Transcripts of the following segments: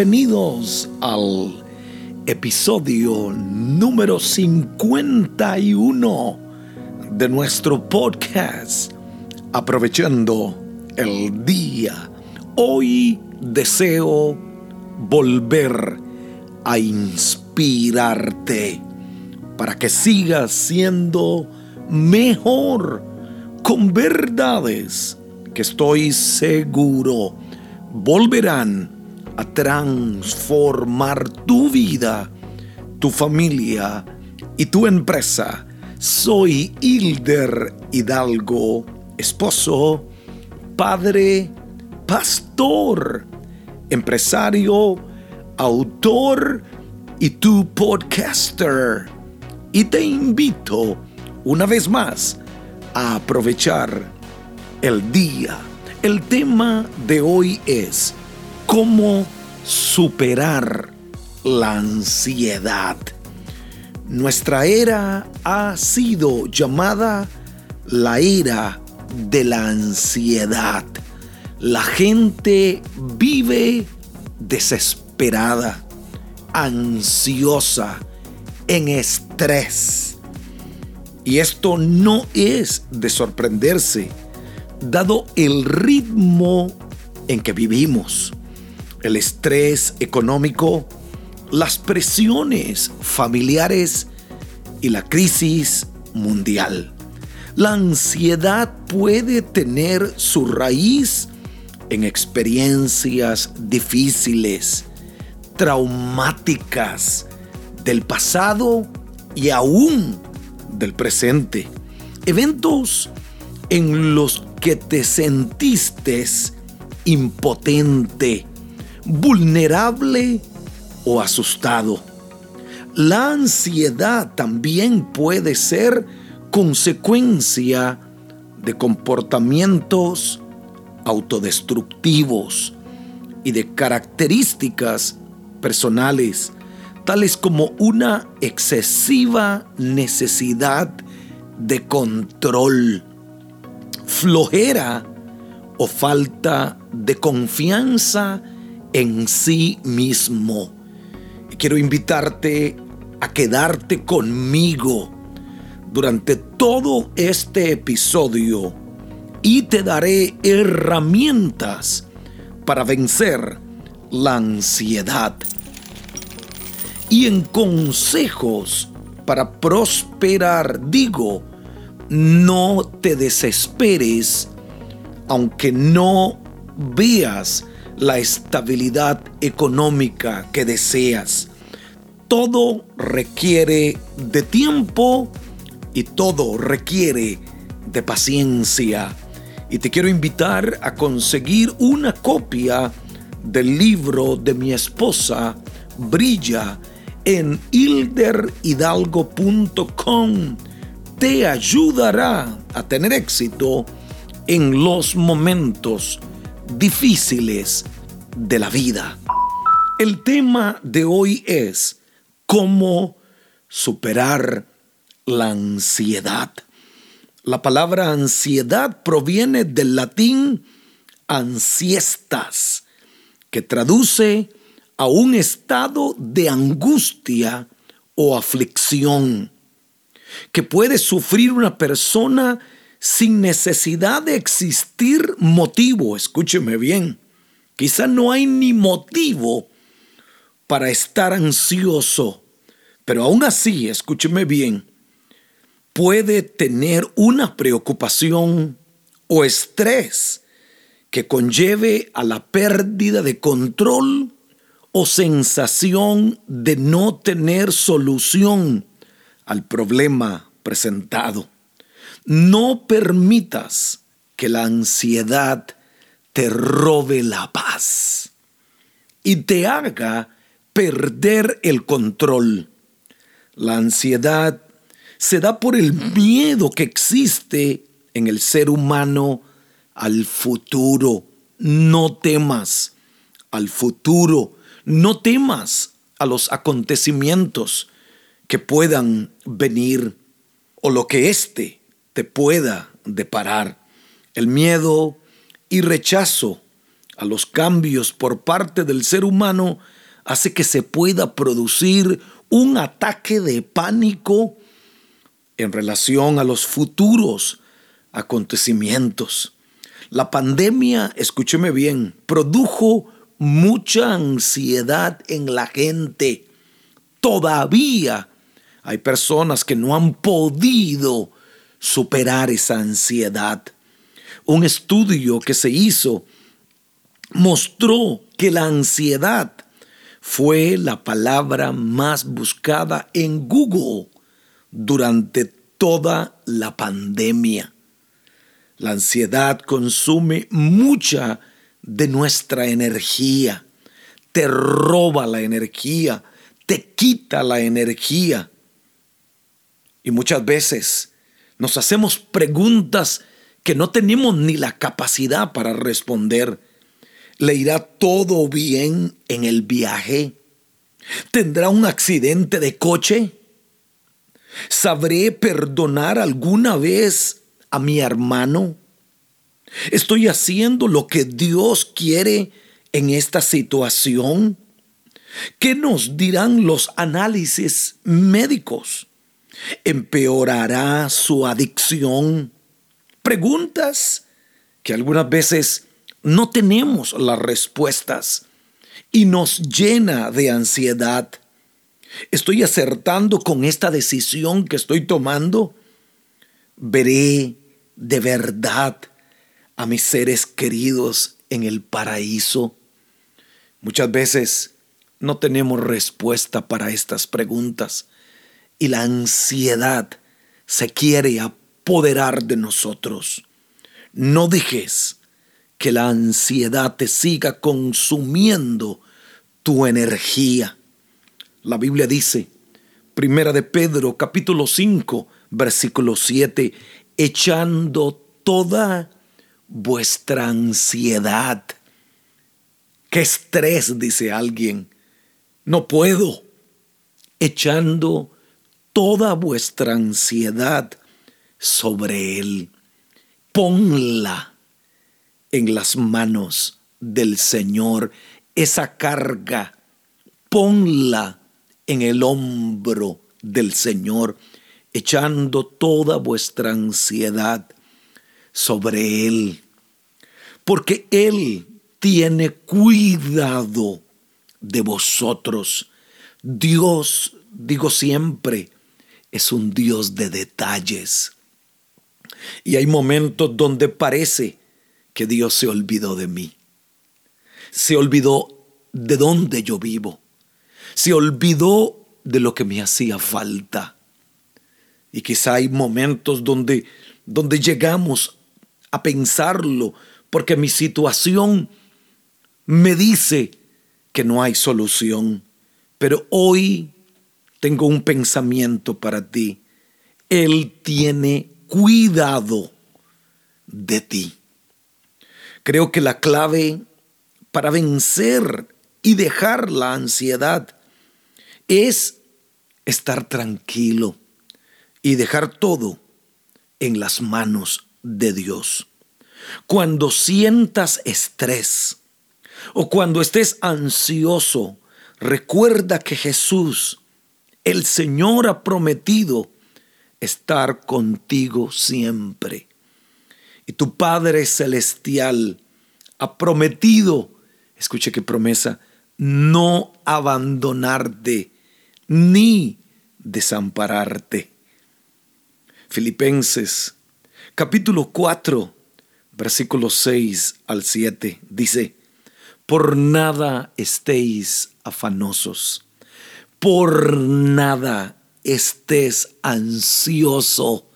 bienvenidos al episodio número 51 de nuestro podcast, aprovechando el día. Hoy deseo volver a inspirarte para que sigas siendo mejor con verdades que estoy seguro volverán transformar tu vida, tu familia y tu empresa. Soy Hilder Hidalgo, esposo, padre, pastor, empresario, autor y tu podcaster. Y te invito una vez más a aprovechar el día. El tema de hoy es cómo superar la ansiedad. Nuestra era ha sido llamada la era de la ansiedad. La gente vive desesperada, ansiosa, en estrés. Y esto no es de sorprenderse, dado el ritmo en que vivimos, el estrés económico, las presiones familiares y la crisis mundial. La ansiedad puede tener su raíz en experiencias difíciles, traumáticas del pasado y aún del presente. Eventos en los que te sentiste impotente, vulnerable o asustado. La ansiedad también puede ser consecuencia de comportamientos autodestructivos y de características personales, tales como una excesiva necesidad de control, flojera o falta de confianza en sí mismo. quiero invitarte a quedarte conmigo durante todo este episodio y te daré herramientas para vencer la ansiedad y en consejos para prosperar digo, no te desesperes aunque no veas la estabilidad económica que deseas. Todo requiere de tiempo y todo requiere de paciencia. Y te quiero invitar a conseguir una copia del libro de mi esposa, Brilla, en hilderhidalgo.com. Te ayudará a tener éxito en los momentos difíciles de la vida. El tema de hoy es cómo superar la ansiedad. La palabra ansiedad proviene del latín ansiestas, que traduce a un estado de angustia o aflicción que puede sufrir una persona sin necesidad de existir motivo, escúcheme bien, quizá no hay ni motivo para estar ansioso, pero aún así, escúcheme bien, puede tener una preocupación o estrés que conlleve a la pérdida de control o sensación de no tener solución al problema presentado. No permitas que la ansiedad te robe la paz y te haga perder el control. La ansiedad se da por el miedo que existe en el ser humano al futuro. No temas al futuro, no temas a los acontecimientos que puedan venir o lo que éste te pueda deparar. El miedo y rechazo a los cambios por parte del ser humano hace que se pueda producir un ataque de pánico en relación a los futuros acontecimientos. La pandemia, escúcheme bien, produjo mucha ansiedad en la gente. Todavía hay personas que no han podido superar esa ansiedad. Un estudio que se hizo mostró que la ansiedad fue la palabra más buscada en Google durante toda la pandemia. La ansiedad consume mucha de nuestra energía, te roba la energía, te quita la energía. Y muchas veces nos hacemos preguntas que no tenemos ni la capacidad para responder. ¿Le irá todo bien en el viaje? ¿Tendrá un accidente de coche? ¿Sabré perdonar alguna vez a mi hermano? ¿Estoy haciendo lo que Dios quiere en esta situación? ¿Qué nos dirán los análisis médicos? ¿Empeorará su adicción? Preguntas que algunas veces no tenemos las respuestas y nos llena de ansiedad. ¿Estoy acertando con esta decisión que estoy tomando? ¿Veré de verdad a mis seres queridos en el paraíso? Muchas veces no tenemos respuesta para estas preguntas y la ansiedad se quiere apoderar de nosotros. No dejes que la ansiedad te siga consumiendo tu energía. La Biblia dice, Primera de Pedro, capítulo 5, versículo 7, echando toda vuestra ansiedad. Qué estrés, dice alguien. No puedo. Echando toda vuestra ansiedad sobre Él. Ponla en las manos del Señor. Esa carga, ponla en el hombro del Señor, echando toda vuestra ansiedad sobre Él. Porque Él tiene cuidado de vosotros. Dios, digo siempre, es un Dios de detalles. Y hay momentos donde parece que Dios se olvidó de mí. Se olvidó de dónde yo vivo. Se olvidó de lo que me hacía falta. Y quizá hay momentos donde, donde llegamos a pensarlo porque mi situación me dice que no hay solución. Pero hoy tengo un pensamiento para ti. Él tiene cuidado de ti. Creo que la clave para vencer y dejar la ansiedad es estar tranquilo y dejar todo en las manos de Dios. Cuando sientas estrés o cuando estés ansioso, recuerda que Jesús el Señor ha prometido estar contigo siempre. Y tu Padre Celestial ha prometido, escuche qué promesa, no abandonarte ni desampararte. Filipenses capítulo 4, versículos 6 al 7 dice, por nada estéis afanosos por nada estés ansioso.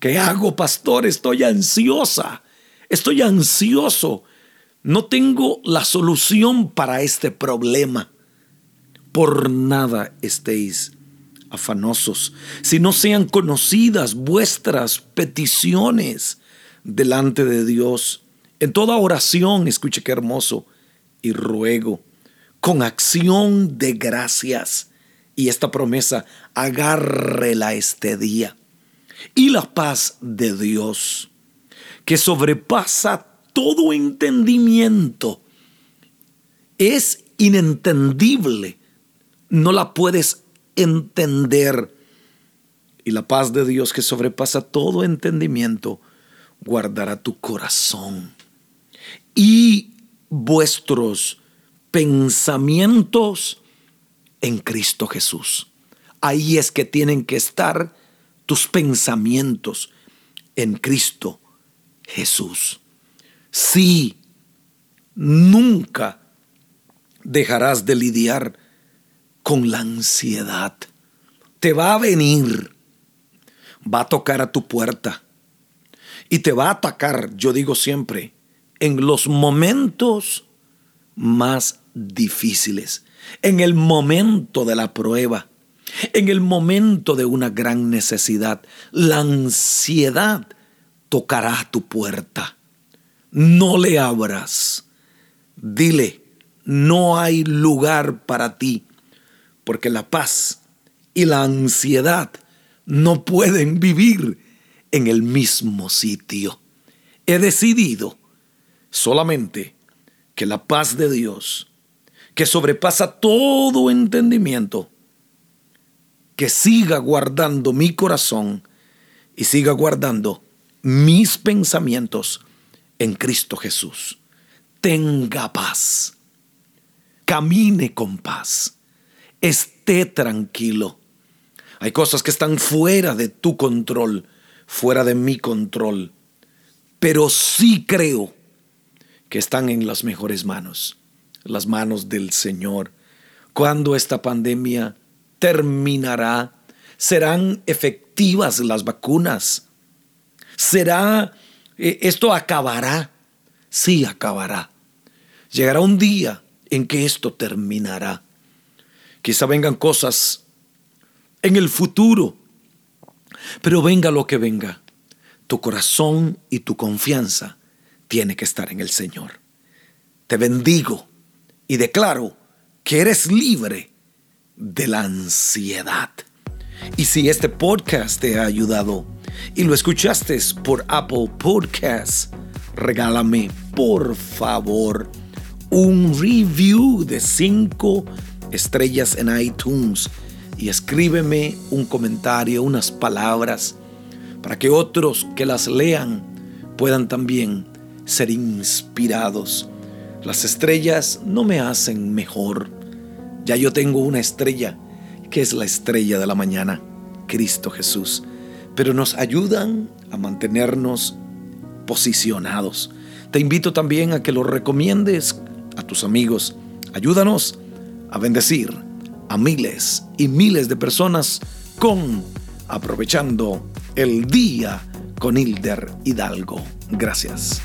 ¿Qué hago, pastor? Estoy ansiosa. Estoy ansioso. No tengo la solución para este problema. Por nada estéis afanosos, si no sean conocidas vuestras peticiones delante de Dios. En toda oración, escuche qué hermoso, y ruego con acción de gracias. Y esta promesa, agárrela este día. Y la paz de Dios, que sobrepasa todo entendimiento. Es inentendible. No la puedes entender. Y la paz de Dios que sobrepasa todo entendimiento guardará tu corazón y vuestros pensamientos en Cristo Jesús. Ahí es que tienen que estar tus pensamientos en Cristo Jesús. Sí, nunca dejarás de lidiar con la ansiedad. Te va a venir, va a tocar a tu puerta y te va a atacar, yo digo siempre, en los momentos más difíciles, en el momento de la prueba, en el momento de una gran necesidad. La ansiedad tocará tu puerta. No le abras. Dile, no hay lugar para ti, porque la paz y la ansiedad no pueden vivir en el mismo sitio. He decidido solamente que la paz de Dios, que sobrepasa todo entendimiento, que siga guardando mi corazón y siga guardando mis pensamientos en Cristo Jesús. Tenga paz, camine con paz, esté tranquilo. Hay cosas que están fuera de tu control, fuera de mi control, pero sí creo que están en las mejores manos, las manos del Señor. Cuando esta pandemia terminará, serán efectivas las vacunas. Será, eh, esto acabará. Sí, acabará. Llegará un día en que esto terminará. Quizá vengan cosas en el futuro, pero venga lo que venga, tu corazón y tu confianza tiene que estar en el Señor. Te bendigo y declaro que eres libre de la ansiedad. Y si este podcast te ha ayudado y lo escuchaste por Apple Podcasts, regálame por favor un review de 5 estrellas en iTunes y escríbeme un comentario, unas palabras, para que otros que las lean puedan también ser inspirados. Las estrellas no me hacen mejor. Ya yo tengo una estrella, que es la estrella de la mañana, Cristo Jesús. Pero nos ayudan a mantenernos posicionados. Te invito también a que lo recomiendes a tus amigos. Ayúdanos a bendecir a miles y miles de personas con aprovechando el día con Hilder Hidalgo. Gracias.